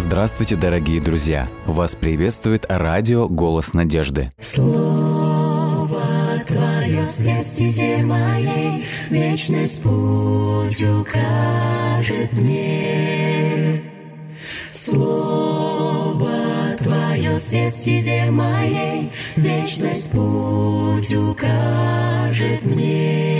Здравствуйте, дорогие друзья! Вас приветствует радио «Голос надежды». Слово Твое свет моей, Вечность путь укажет мне. Слово Твое свет моей, Вечность путь укажет мне.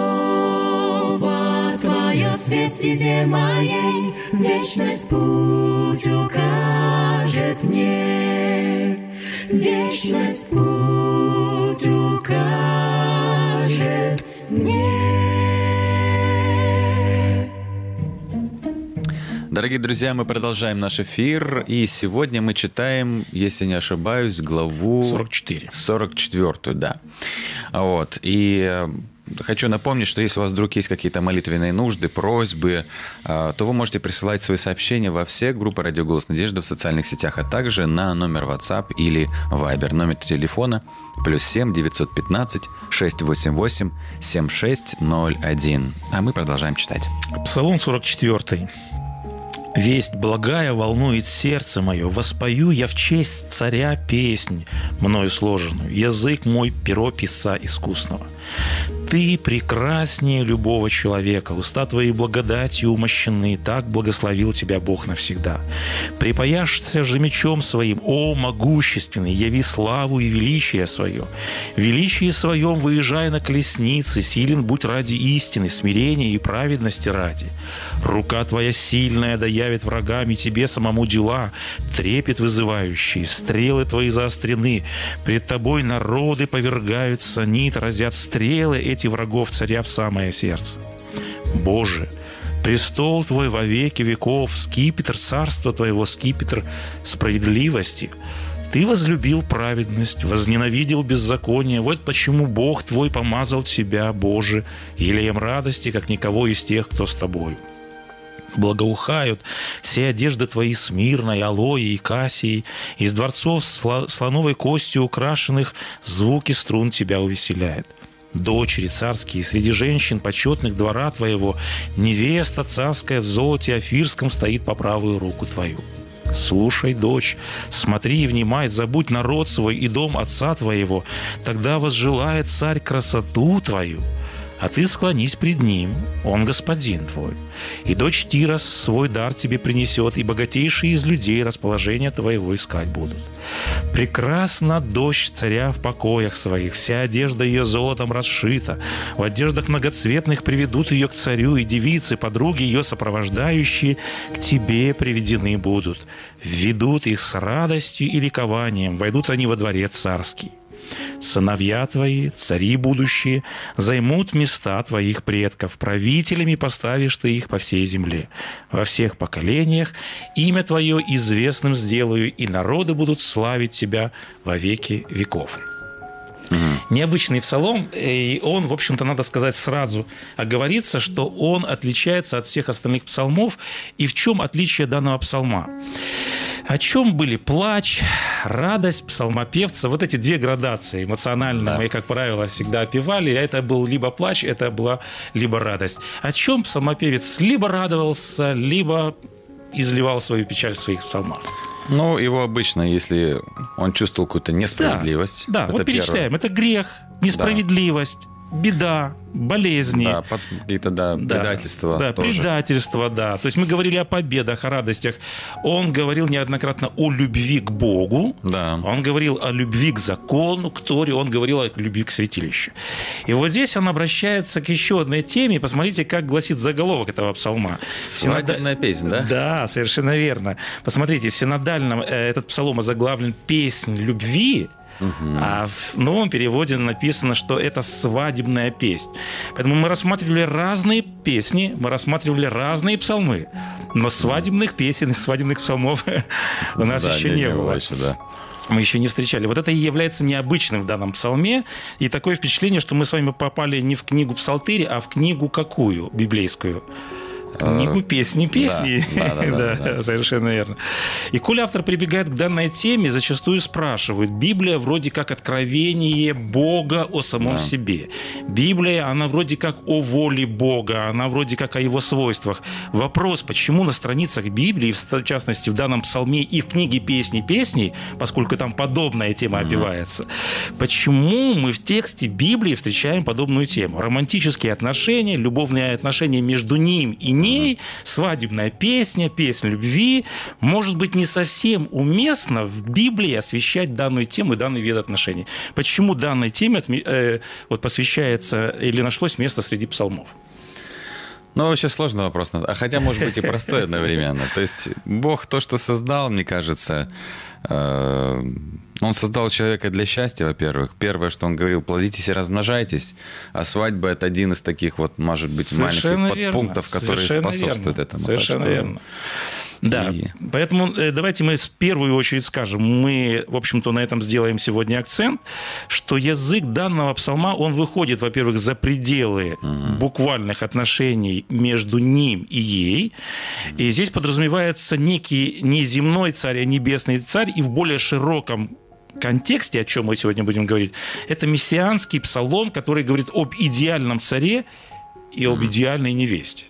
стезе моей, Вечность путь укажет мне. Вечность путь укажет мне. Дорогие друзья, мы продолжаем наш эфир, и сегодня мы читаем, если не ошибаюсь, главу... 44. 44, да. Вот, и э, Хочу напомнить, что если у вас вдруг есть какие-то молитвенные нужды, просьбы, э, то вы можете присылать свои сообщения во все группы «Радио Голос Надежды» в социальных сетях, а также на номер WhatsApp или Viber. Номер телефона плюс 7 915 688 7601. А мы продолжаем читать. Псалом 44. Весть благая волнует сердце мое, воспою я в честь царя песнь, мною сложенную, язык мой перо писа искусного. Ты прекраснее любого человека, уста твои благодатью умощены, так благословил тебя Бог навсегда. Припаяшься же мечом своим, о могущественный, яви славу и величие свое. Величие своем выезжай на колеснице, силен будь ради истины, смирения и праведности ради. Рука твоя сильная да явит врагами тебе самому дела, трепет вызывающий, стрелы твои заострены, пред тобой народы повергаются, нит разят стрелы эти врагов царя в самое сердце. Боже, престол Твой во веки веков, скипетр царства Твоего, скипетр справедливости. Ты возлюбил праведность, возненавидел беззаконие. Вот почему Бог Твой помазал Тебя, Боже, елеем радости, как никого из тех, кто с Тобою благоухают все одежды твои смирной, алои и кассии, из дворцов слоновой костью украшенных звуки струн тебя увеселяет. Дочери царские, среди женщин почетных двора твоего, невеста царская в золоте афирском стоит по правую руку твою. Слушай, дочь, смотри и внимай, забудь народ свой и дом отца твоего, тогда возжелает царь красоту твою – а ты склонись пред ним, он господин твой. И дочь Тира свой дар тебе принесет, и богатейшие из людей расположение твоего искать будут. Прекрасна дочь царя в покоях своих, вся одежда ее золотом расшита, в одеждах многоцветных приведут ее к царю, и девицы, подруги ее сопровождающие, к тебе приведены будут. Введут их с радостью и ликованием, войдут они во дворец царский. Сыновья твои, цари будущие, займут места твоих предков, правителями поставишь ты их по всей земле. Во всех поколениях имя твое известным сделаю, и народы будут славить тебя во веки веков. Необычный псалом, и он, в общем-то, надо сказать сразу, оговорится, что он отличается от всех остальных псалмов. И в чем отличие данного псалма? О чем были плач, радость псалмопевца, вот эти две градации эмоциональные, Да. мы, как правило, всегда опевали. Это был либо плач, это была либо радость. О чем псалмопевец либо радовался, либо изливал свою печаль в своих псалмах. Ну, его обычно, если он чувствовал какую-то несправедливость. Да, это вот перечисляем. Это грех, несправедливость, беда, болезни. Да, какие-то, да, Да, предательства Да, тоже. предательство, да. То есть мы говорили о победах, о радостях. Он говорил неоднократно о любви к Богу. Да. Он говорил о любви к закону, к Торе, он говорил о любви к святилищу. И вот здесь он обращается к еще одной теме. Посмотрите, как гласит заголовок этого псалма. Синода- Свадебная песня, да? Да, совершенно верно. Посмотрите, в синодальном э, этот псалом озаглавлен «Песнь любви», а в новом переводе написано, что это свадебная песнь. Поэтому мы рассматривали разные песни, мы рассматривали разные псалмы. Но свадебных песен и свадебных псалмов у нас Да, еще не, было. еще, да. Мы еще не встречали. Вот это и является необычным в данном псалме. И такое впечатление, что мы с вами попали не в книгу Псалтырь, а в книгу какую? Библейскую. Книгу песни песни. Э, да, да, да, да, да. совершенно верно. И коль автор прибегает к данной теме, зачастую спрашивают, Библия вроде как откровение Бога о самом себе. Библия, она вроде как о воле Бога, она вроде как о его свойствах. Вопрос, почему на страницах Библии, в частности в данном псалме и в книге песни песней, поскольку там подобная тема опевается, почему мы в тексте Библии встречаем подобную тему? Романтические отношения, любовные отношения между ним и ней, свадебная песня, песня любви, может быть не совсем уместно в Библии освещать данную тему и данный вид отношений. Почему данной теме э, вот посвящается или нашлось место среди псалмов? Ну, вообще сложный вопрос. А хотя, может быть, и простой одновременно. То есть Бог то, что создал, мне кажется, он создал человека для счастья, во-первых. Первое, что он говорил, плодитесь и размножайтесь. А свадьба – это один из таких вот, может быть, Совершенно маленьких верно, подпунктов, которые совершенно способствуют верно, этому. Так Совершенно что- верно. Да, И- поэтому э, давайте мы в первую очередь скажем, мы, в общем-то, на этом сделаем сегодня акцент, что язык данного псалма, он выходит, во-первых, за пределы буквальных отношений между ним и ей, и здесь подразумевается некий не земной царь, а небесный царь, и в более широком контексте, о чем мы сегодня будем говорить, это мессианский псалом, который говорит об идеальном царе и об идеальной невесте.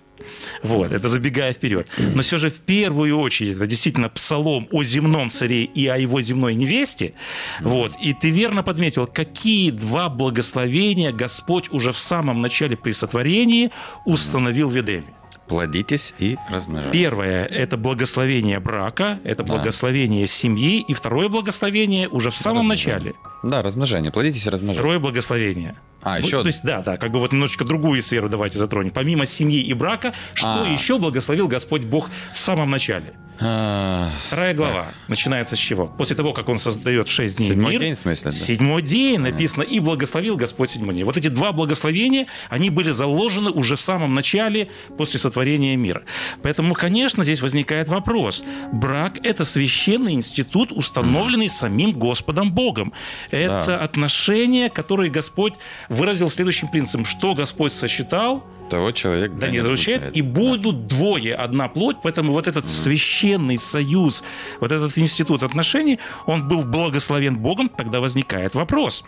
Вот, это забегая вперед. Но все же в первую очередь это действительно псалом о земном царе и о его земной невесте. Вот. И ты верно подметил, какие два благословения Господь уже в самом начале при сотворении установил в Эдеме. Плодитесь и размножайтесь. Первое – это благословение брака, это благословение семьи. И второе благословение уже в самом начале. Да, размножение. Плодитесь и размножайтесь. Второе благословение. А, Вот, еще То есть, да, да, как бы вот немножечко другую сферу давайте затронем. Помимо семьи и брака, что А. еще благословил Господь Бог в самом начале? А, Вторая глава начинается с чего? После того, как он создает в шесть дней Седьмой мир. день, в смысле, да? Седьмой день написано, и благословил Господь седьмой день. Вот эти два благословения, они были заложены уже в самом начале, после сотворения мира. Поэтому, конечно, здесь возникает вопрос. Брак – это священный институт, установленный самим Господом Богом. Это Да. отношения, которые Господь выразил следующим принципом. Что Господь сосчитал, того человек да не разлучает, и будут двое, одна плоть, поэтому вот этот священный союз, вот этот институт отношений, он был благословен Богом, тогда возникает вопрос.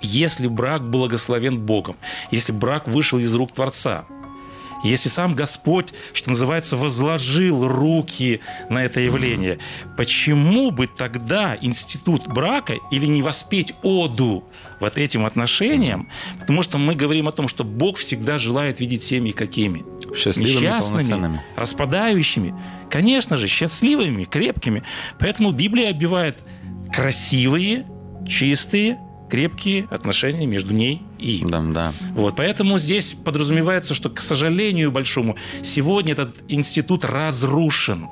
Если брак благословен Богом, если брак вышел из рук Творца, если сам Господь, что называется, возложил руки на это явление, почему бы тогда институт брака или не воспеть оду вот этим отношениям? Потому что мы говорим о том, что Бог всегда желает видеть семьи какими? Счастливыми, Несчастными, распадающими. Конечно же, счастливыми, крепкими. Поэтому Библия оббивает красивые, чистые, крепкие отношения между ней и им. Да, да. Вот, поэтому здесь подразумевается, что, к сожалению большому, сегодня этот институт разрушен.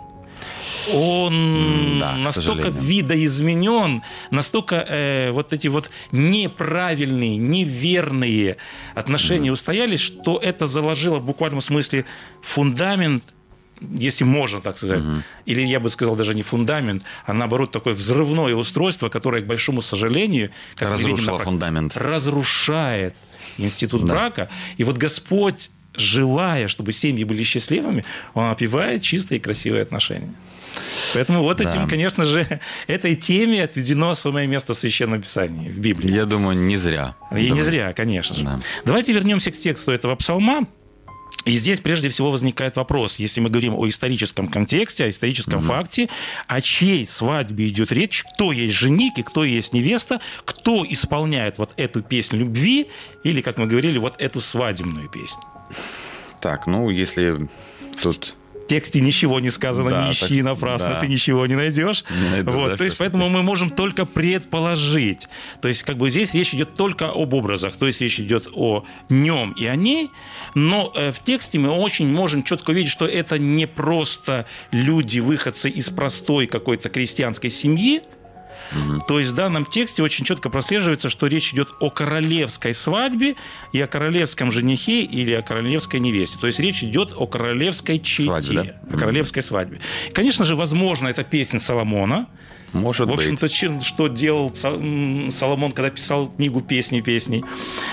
Он да, настолько видоизменен, настолько э, вот эти вот неправильные, неверные отношения устоялись, что это заложило в буквальном смысле фундамент если можно так сказать, или я бы сказал даже не фундамент, а наоборот такое взрывное устройство, которое, к большому сожалению, как видим Разрушило прак- фундамент. разрушает институт Да. брака. И вот Господь, желая, чтобы семьи были счастливыми, Он опевает чистые и красивые отношения. Поэтому вот этим, Да. конечно же, этой теме отведено самое место в Священном Писании, в Библии. Я думаю, не зря. И не зря, конечно же. Да. Давайте вернемся к тексту этого псалма. И здесь прежде всего возникает вопрос, если мы говорим о историческом контексте, о историческом факте, о чьей свадьбе идет речь, кто есть жених и кто есть невеста, кто исполняет вот эту песню любви или, как мы говорили, вот эту свадебную песню. Так, ну, если тут... В тексте ничего не сказано, Да, не ищи так- напрасно, да. ты ничего не найдешь. Не найду, вот, да, то есть, поэтому мы можем только предположить. То есть, как бы здесь речь идет только об образах, то есть речь идет о нем и о ней, но э, в тексте мы очень можем четко видеть, что это не просто люди, выходцы из простой какой-то крестьянской семьи, то есть в данном тексте очень четко прослеживается, что речь идет о королевской свадьбе и о королевском женихе или о королевской невесте. То есть речь идет о королевской чете, Свадьбе, да? о королевской свадьбе. Конечно же, возможно, это песня Соломона. Может В общем-то, чем- что делал Соломон, когда писал книгу песни песней.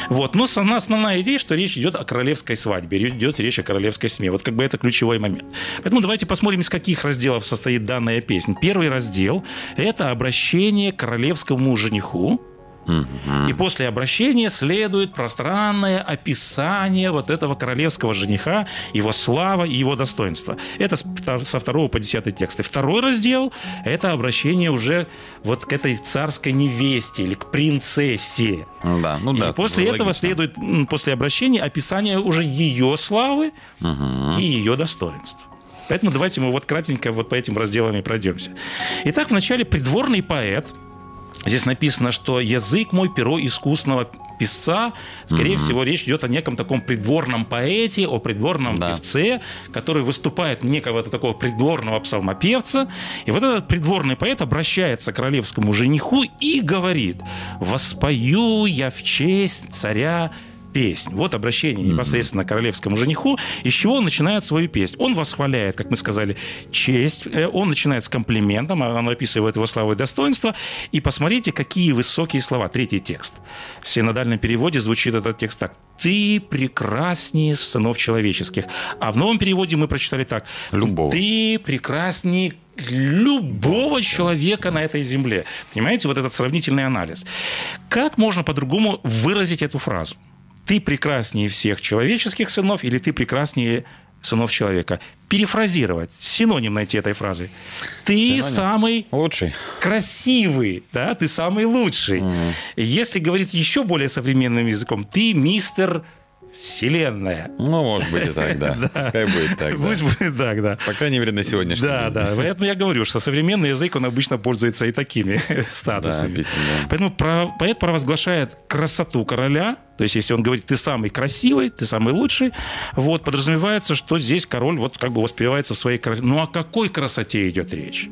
Вот. Но основная идея, что речь идет о королевской свадьбе, идет речь о королевской семье. Вот как бы это ключевой момент. Поэтому давайте посмотрим, из каких разделов состоит данная песня. Первый раздел – это обращение к королевскому жениху. И после обращения следует пространное описание вот этого королевского жениха, его слава и его достоинства. Это со второго по десятый текст. И второй раздел – это обращение уже вот к этой царской невесте или к принцессе. Да, ну И да. после этого логично. следует, после обращения, описание уже ее славы и ее достоинств. Поэтому давайте мы вот кратенько вот по этим разделам и пройдемся. Итак, вначале придворный поэт. Здесь написано, что язык мой перо искусного писца. Скорее всего, речь идет о неком таком придворном поэте, о придворном Да. певце, который выступает некого такого придворного псалмопевца. И вот этот придворный поэт обращается к королевскому жениху и говорит «Воспою я в честь царя песнь». Вот обращение непосредственно к королевскому жениху, из чего он начинает свою песнь. Он восхваляет, как мы сказали, честь, э, он начинает с комплиментом, а он описывает его славу и достоинство. И посмотрите, какие высокие слова. Третий текст. В синодальном переводе звучит этот текст так. «Ты прекраснее сынов человеческих». А в новом переводе мы прочитали так. Любого. «Ты прекраснее любого человека на этой земле». Понимаете, вот этот сравнительный анализ. Как можно по-другому выразить эту фразу? Ты прекраснее всех человеческих сынов или ты прекраснее сынов человека? Перефразировать, синоним найти этой фразы. Ты Синоним? самый Лучший. красивый, да, ты самый лучший. Если говорить еще более современным языком, ты мистер Вселенная. Ну, может быть и так, да. Пускай будет так, да. Пусть будет так, да. По крайней мере, на сегодняшний Да, день. да. Поэтому я говорю, что современный язык, он обычно пользуется и такими статусами. да. Поэтому поэт провозглашает красоту короля, то есть если он говорит, ты самый красивый, ты самый лучший, вот, подразумевается, что здесь король вот как бы воспевается в своей красоте. Ну о какой красоте идет речь?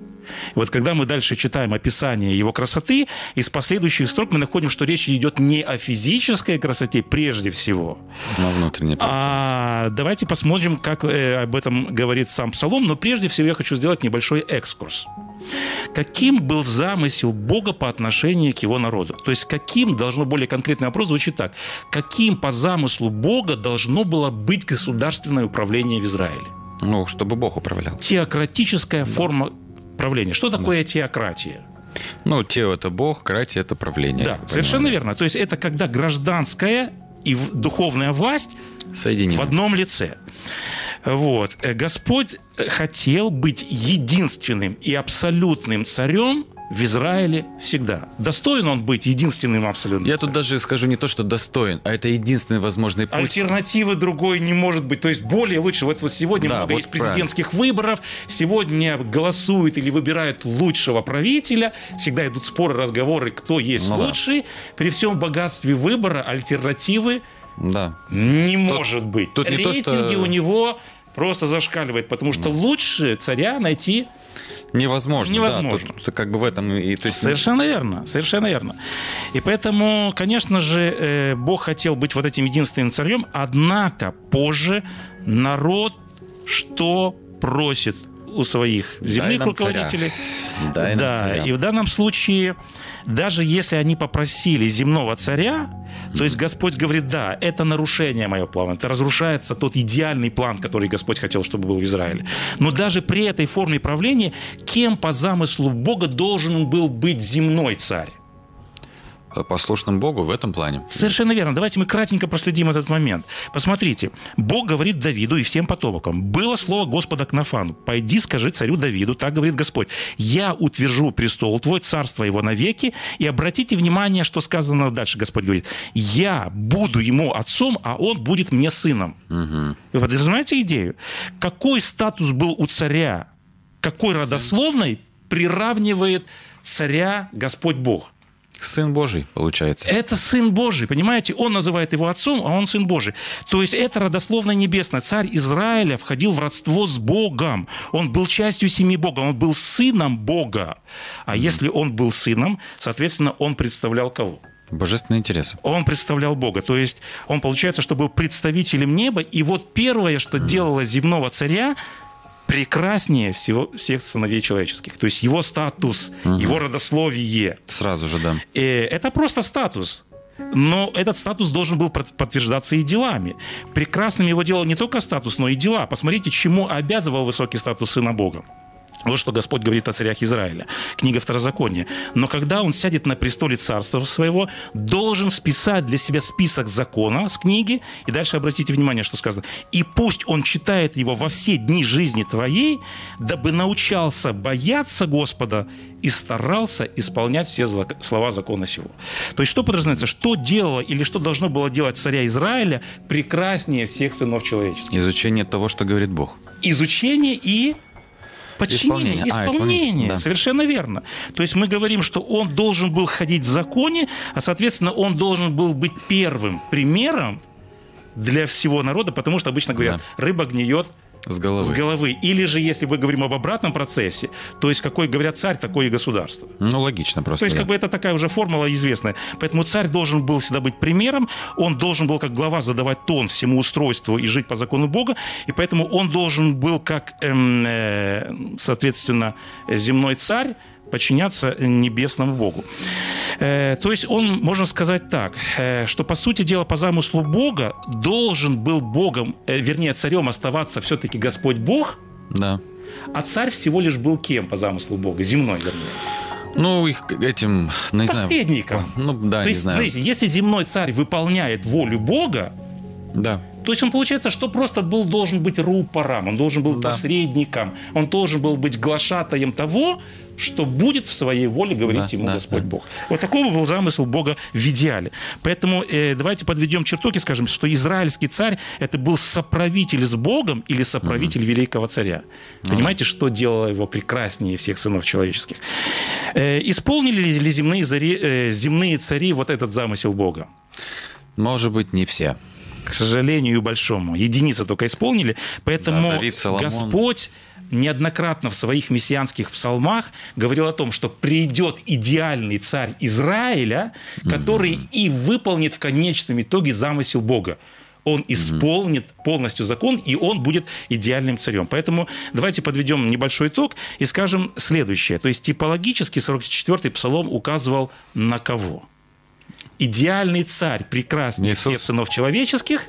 Вот когда мы дальше читаем описание его красоты, из последующих строк мы находим, что речь идет не о физической красоте прежде всего, На внутренней а давайте посмотрим, как э, об этом говорит сам Псалом. Но прежде всего я хочу сделать небольшой экскурс. Каким был замысел Бога по отношению к его народу? То есть каким, должно более конкретный вопрос звучит так. Каким по замыслу Бога должно было быть государственное управление в Израиле? Ну, чтобы Бог управлял. Теократическая форма правления. Что такое теократия? Ну, Тео – это Бог, Крати – это правление. Да, совершенно верно. То есть это когда гражданская и духовная власть Соединены. в одном лице. Вот. Э, Господь э, хотел быть единственным и абсолютным царем в Израиле всегда. Достоин он быть единственным абсолютным Я тут даже скажу не то, что достоин, а это единственный возможный путь. Альтернативы другой не может быть. То есть более лучше. Вот, вот сегодня Да, много вот есть президентских выборов. Сегодня голосуют или выбирают лучшего правителя. Всегда идут споры, разговоры, кто есть Ну да. лучший. При всем богатстве выбора альтернативы Да. Не может быть. тут не то, Рейтинги что- у него просто зашкаливают, потому что лучше царя найти Невозможно. Невозможно. Да, тут, тут как бы в этом и... То есть, Совершенно верно, совершенно верно. И поэтому, конечно же, э, Бог хотел быть вот этим единственным царем, однако позже народ что просит у своих земных царя. руководителей? Дай нам да, царя. и в данном случае, даже если они попросили земного царя, То есть Господь говорит, да, это нарушение моего плана, это разрушается тот идеальный план, который Господь хотел, чтобы был в Израиле. Но даже при этой форме правления, кем по замыслу Бога должен был быть земной царь? Послушным Богу в этом плане. Совершенно верно. Давайте мы кратенько проследим этот момент. Посмотрите, Бог говорит Давиду и всем потомкам. Было слово Господа к Нафану. «Пойди, скажи царю Давиду, так говорит Господь, я утвержу престол твой, царство его навеки». И обратите внимание, что сказано дальше, Господь говорит. «Я буду ему отцом, а он будет мне сыном». Угу. Вы подразумеваете идею? Какой статус был у царя? Какой Сын. родословной приравнивает царя Господь Бог? Сын Божий, получается. Это Сын Божий, понимаете? Он называет его отцом, а он Сын Божий. То есть это родословно небесное. Царь Израиля входил в родство с Богом. Он был частью семьи Бога, он был сыном Бога. А mm-hmm. если он был сыном, соответственно, он представлял кого? Божественные интересы. Он представлял Бога. То есть он, получается, что был представителем неба. И вот первое, что mm-hmm. делало земного царя, прекраснее всего, всех сыновей человеческих. То есть его статус, угу. его родословие. Сразу же, да. Э, это просто статус. Но этот статус должен был подтверждаться и делами. Прекрасным его делал не только статус, но и дела. Посмотрите, чему обязывал высокий статус Сына Бога. Вот что Господь говорит о царях Израиля. Книга Второзакония. «Но когда он сядет на престоле царства своего, должен списать для себя список закона с книги». И дальше обратите внимание, что сказано. «И пусть он читает его во все дни жизни твоей, дабы научался бояться Господа и старался исполнять все слова закона сего». То есть что подразумевается? Что делало или что должно было делать царя Израиля прекраснее всех сынов человеческих? Изучение того, что говорит Бог. Изучение и Подчинение, исполнение. А, исполнение. Да. Совершенно верно. То есть мы говорим, что он должен был ходить в законе, а, соответственно, он должен был быть первым примером для всего народа, потому что обычно говорят, да. рыба гниет с головы. С головы. Или же, если мы говорим об обратном процессе, то есть какой говорят царь, такое и государство. Ну, логично просто. То есть, да. как бы это такая уже формула известная. Поэтому царь должен был всегда быть примером, он должен был как глава задавать тон всему устройству и жить по закону Бога, и поэтому он должен был как, эм, э, соответственно, земной царь, подчиняться небесному Богу. Э, то есть он, можно сказать так, э, что по сути дела по замыслу Бога должен был Богом, э, вернее царем оставаться все-таки Господь Бог, да. а царь всего лишь был кем по замыслу Бога? Земной, вернее. Ну, их этим, ну, не Посредником. Знаю. Ну, да, То не есть, знаю. Смотрите, если земной царь выполняет волю Бога, да. То есть он, получается, что просто был должен быть рупором, он должен был да. посредником, он должен был быть глашатаем того, что будет в своей воле говорить да, ему да, Господь да. Бог. Вот такого был замысел Бога в идеале. Поэтому э, давайте подведем чертоки, скажем, что израильский царь это был соправитель с Богом или соправитель угу. великого царя. Понимаете, что делало его прекраснее всех сынов человеческих? Э, исполнили ли земные, зари, э, земные цари вот этот замысел Бога? Может быть, не все к сожалению, большому. Единицы только исполнили. Поэтому да, Давид, Господь неоднократно в своих мессианских псалмах говорил о том, что придет идеальный царь Израиля, который mm-hmm. и выполнит в конечном итоге замысел Бога он исполнит полностью закон, и он будет идеальным царем. Поэтому давайте подведем небольшой итог и скажем следующее. То есть типологически 44-й псалом указывал на кого? Идеальный царь, прекрасный Иисус. всех сынов человеческих,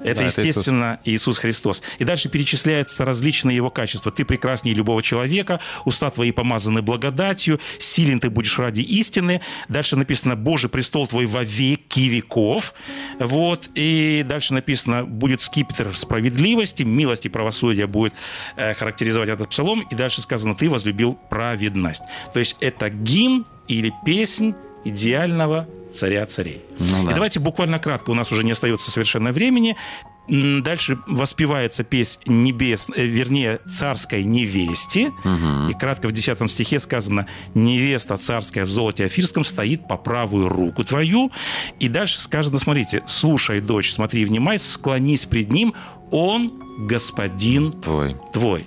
это, да, естественно, это Иисус. Иисус Христос. И дальше перечисляются различные его качества. Ты прекраснее любого человека, уста твои помазаны благодатью, силен ты будешь ради истины. Дальше написано, Божий престол твой во веки веков. Вот. И дальше написано, будет скипетр справедливости, милости и правосудия будет э, характеризовать этот псалом. И дальше сказано, ты возлюбил праведность. То есть это гимн или песнь идеального царя царей. Ну, да. И давайте буквально кратко, у нас уже не остается совершенно времени. Дальше воспевается песнь небес, э, вернее, царской невесте. Угу. И кратко в 10 стихе сказано, невеста царская в золоте афирском стоит по правую руку твою. И дальше сказано, смотрите, слушай, дочь, смотри, внимай, склонись пред ним, он господин твой. твой.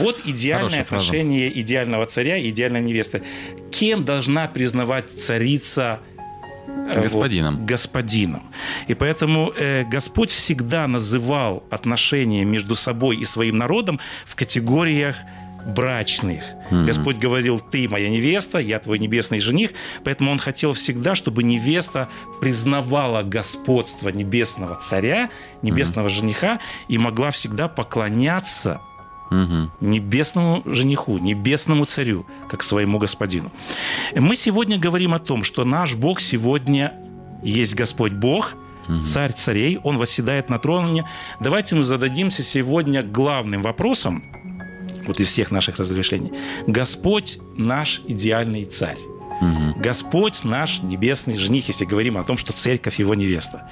Вот идеальное отношение фраза. идеального царя и идеальной невесты. Кем должна признавать царица э, господином. Вот, господином. И поэтому э, Господь всегда называл отношения между собой и своим народом в категориях брачных. Господь говорил, ты моя невеста, я твой небесный жених, поэтому он хотел всегда, чтобы невеста признавала господство небесного царя, небесного жениха и могла всегда поклоняться небесному жениху, небесному царю, как своему господину. Мы сегодня говорим о том, что наш Бог сегодня есть Господь Бог, царь царей, он восседает на троне. Давайте мы зададимся сегодня главным вопросом, вот из всех наших разрешений. Господь наш идеальный царь. Господь наш небесный жених, если говорим о том, что церковь его невеста.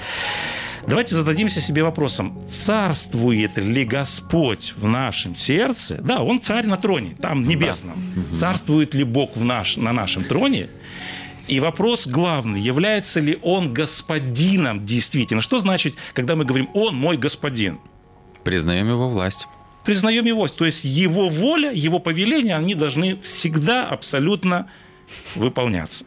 Давайте зададимся себе вопросом, царствует ли Господь в нашем сердце? Да, Он царь на троне, там небесном. Да. Царствует ли Бог в наш, на нашем троне? И вопрос главный, является ли Он господином действительно? Что значит, когда мы говорим «Он мой господин»? Признаем Его власть признаем его. То есть его воля, его повеления, они должны всегда абсолютно выполняться.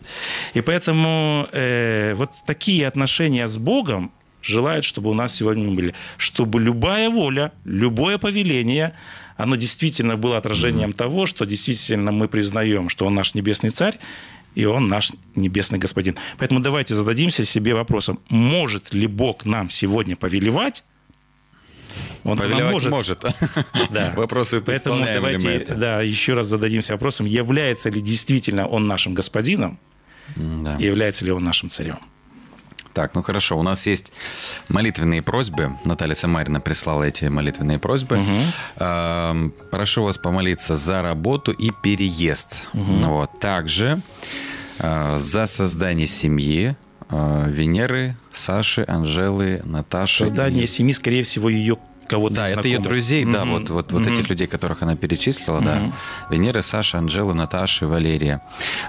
И поэтому э, вот такие отношения с Богом, желает, чтобы у нас сегодня были, чтобы любая воля, любое повеление, оно действительно было отражением mm-hmm. того, что действительно мы признаем, что Он наш небесный царь, и Он наш небесный господин. Поэтому давайте зададимся себе вопросом, может ли Бог нам сегодня повелевать, он Повелевать может. может. Да. Вопросы Поэтому давайте да, еще раз зададимся вопросом, является ли действительно он нашим господином, да. и является ли он нашим царем. Так, ну хорошо. У нас есть молитвенные просьбы. Наталья Самарина прислала эти молитвенные просьбы. Угу. Прошу вас помолиться за работу и переезд. Угу. Вот. Также а, за создание семьи, а, Венеры, Саши, Анжелы, Наташи. Создание и... семьи, скорее всего, ее кого-то Да, это ее друзей, да, вот, вот, вот этих людей, которых она перечислила, да. Венера, Саша, Анжела, Наташа, Валерия.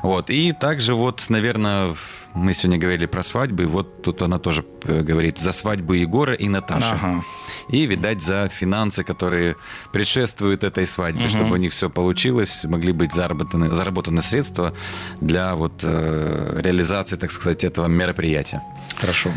Вот, и также вот, наверное, мы сегодня говорили про свадьбы, вот тут она тоже э, говорит за свадьбу Егора и Наташи. Ага. И, видать, за финансы, которые предшествуют этой свадьбе, угу. чтобы у них все получилось, могли быть заработаны, заработаны средства для вот э, реализации, так сказать, этого мероприятия. Хорошо.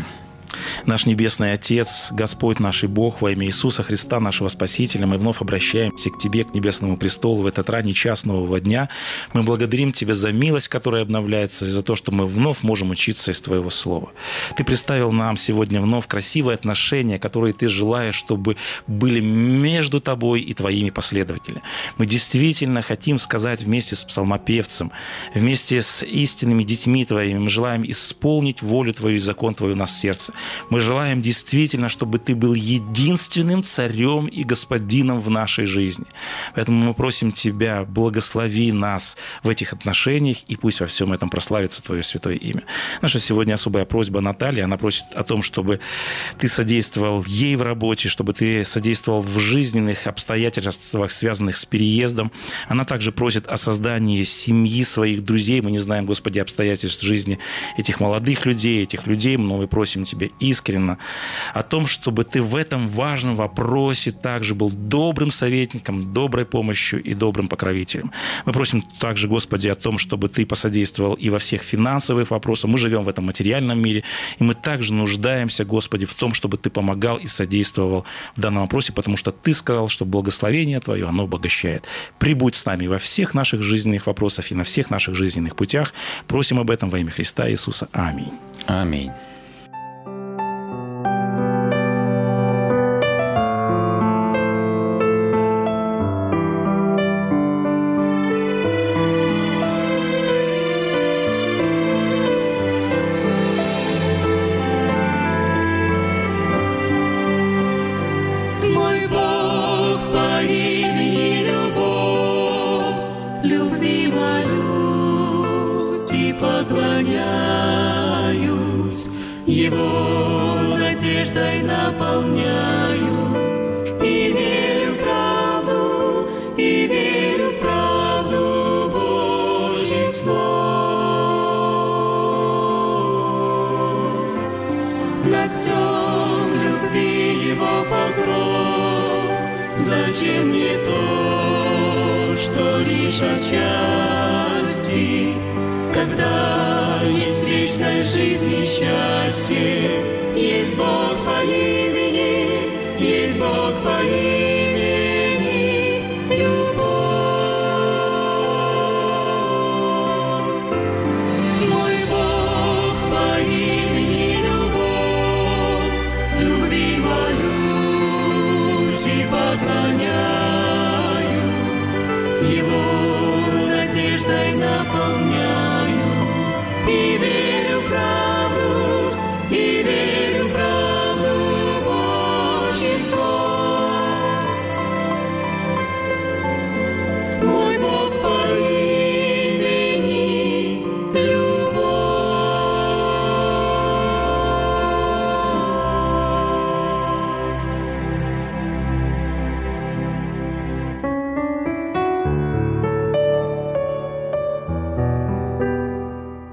Наш Небесный Отец, Господь наш и Бог, во имя Иисуса Христа, нашего Спасителя, мы вновь обращаемся к Тебе, к Небесному престолу в этот ранний час нового дня. Мы благодарим Тебя за милость, которая обновляется, и за то, что мы вновь можем учиться из Твоего Слова. Ты представил нам сегодня вновь красивые отношения, которые Ты желаешь, чтобы были между Тобой и Твоими последователями. Мы действительно хотим сказать вместе с псалмопевцем, вместе с истинными детьми Твоими, мы желаем исполнить волю Твою и закон Твой у нас в сердце. Мы желаем действительно, чтобы Ты был единственным царем и господином в нашей жизни. Поэтому мы просим Тебя, благослови нас в этих отношениях, и пусть во всем этом прославится Твое святое имя. Наша сегодня особая просьба Натальи, она просит о том, чтобы Ты содействовал ей в работе, чтобы Ты содействовал в жизненных обстоятельствах, связанных с переездом. Она также просит о создании семьи своих друзей. Мы не знаем, Господи, обстоятельств жизни этих молодых людей, этих людей, но мы просим Тебя искренно, о том, чтобы ты в этом важном вопросе также был добрым советником, доброй помощью и добрым покровителем. Мы просим также, Господи, о том, чтобы ты посодействовал и во всех финансовых вопросах. Мы живем в этом материальном мире, и мы также нуждаемся, Господи, в том, чтобы ты помогал и содействовал в данном вопросе, потому что ты сказал, что благословение Твое, оно обогащает. Прибудь с нами во всех наших жизненных вопросах и на всех наших жизненных путях. Просим об этом во имя Христа Иисуса. Аминь. Аминь. Бог по имени Любовь.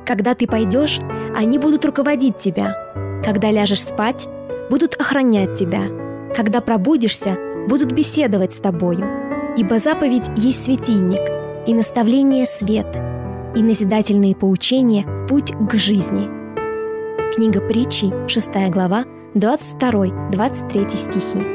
Когда ты пойдешь, они будут руководить тебя. Когда ляжешь спать, будут охранять тебя. Когда пробудишься, будут беседовать с тобою. Ибо заповедь есть светильник, и наставление – свет, и назидательные поучения – путь к жизни. Книга притчи, 6 глава, 22-23 стихи.